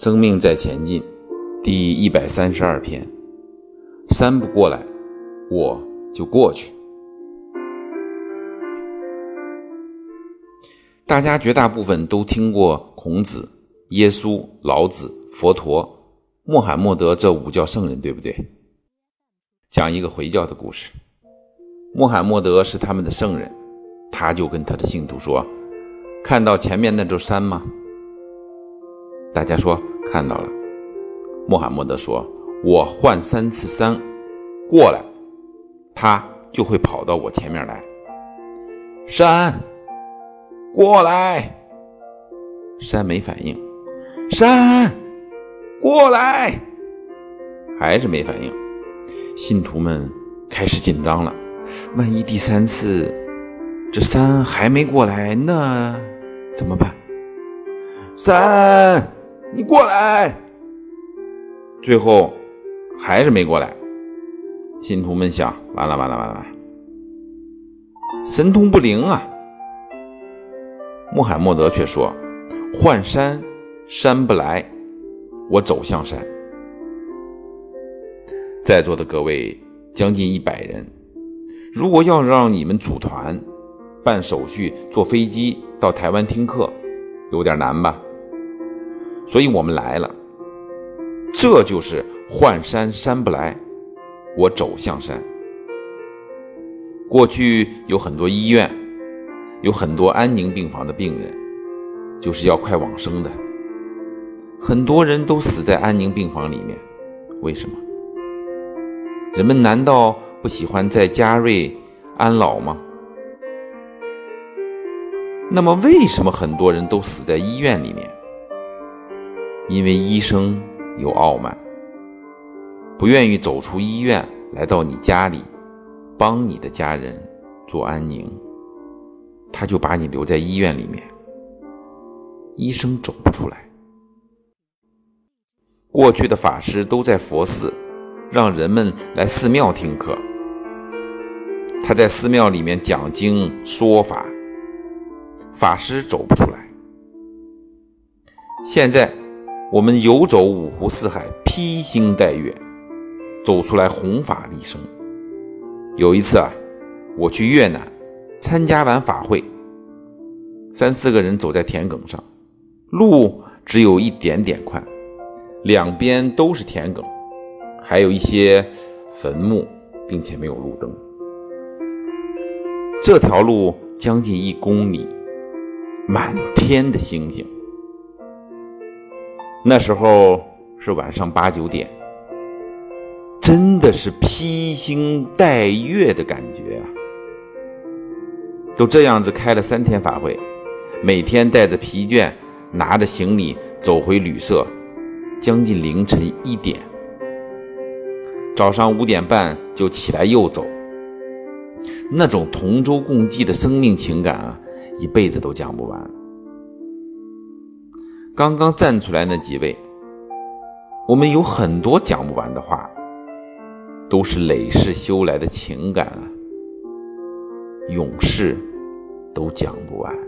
生命在前进，第一百三十二篇。山不过来，我就过去。大家绝大部分都听过孔子、耶稣、老子、佛陀、穆罕默德这五教圣人，对不对？讲一个回教的故事。穆罕默德是他们的圣人，他就跟他的信徒说：“看到前面那座山吗？”大家说看到了。穆罕默德说：“我换三次山过来，他就会跑到我前面来。”山，过来。山没反应。山，过来，还是没反应。信徒们开始紧张了。万一第三次这山还没过来，那怎么办？山。你过来，最后还是没过来。信徒们想：完了，完了，完了，神通不灵啊！穆罕默德却说：“换山，山不来，我走向山。”在座的各位将近一百人，如果要让你们组团、办手续、坐飞机到台湾听课，有点难吧？所以我们来了，这就是换山山不来，我走向山。过去有很多医院，有很多安宁病房的病人，就是要快往生的，很多人都死在安宁病房里面。为什么？人们难道不喜欢在嘉瑞安老吗？那么为什么很多人都死在医院里面？因为医生有傲慢，不愿意走出医院来到你家里，帮你的家人做安宁，他就把你留在医院里面。医生走不出来。过去的法师都在佛寺，让人们来寺庙听课。他在寺庙里面讲经说法，法师走不出来。现在。我们游走五湖四海，披星戴月，走出来弘法利生。有一次啊，我去越南参加完法会，三四个人走在田埂上，路只有一点点宽，两边都是田埂，还有一些坟墓，并且没有路灯。这条路将近一公里，满天的星星。那时候是晚上八九点，真的是披星戴月的感觉啊！都这样子开了三天法会，每天带着疲倦，拿着行李走回旅社，将近凌晨一点，早上五点半就起来又走，那种同舟共济的生命情感啊，一辈子都讲不完。刚刚站出来那几位，我们有很多讲不完的话，都是累世修来的情感啊，永世都讲不完。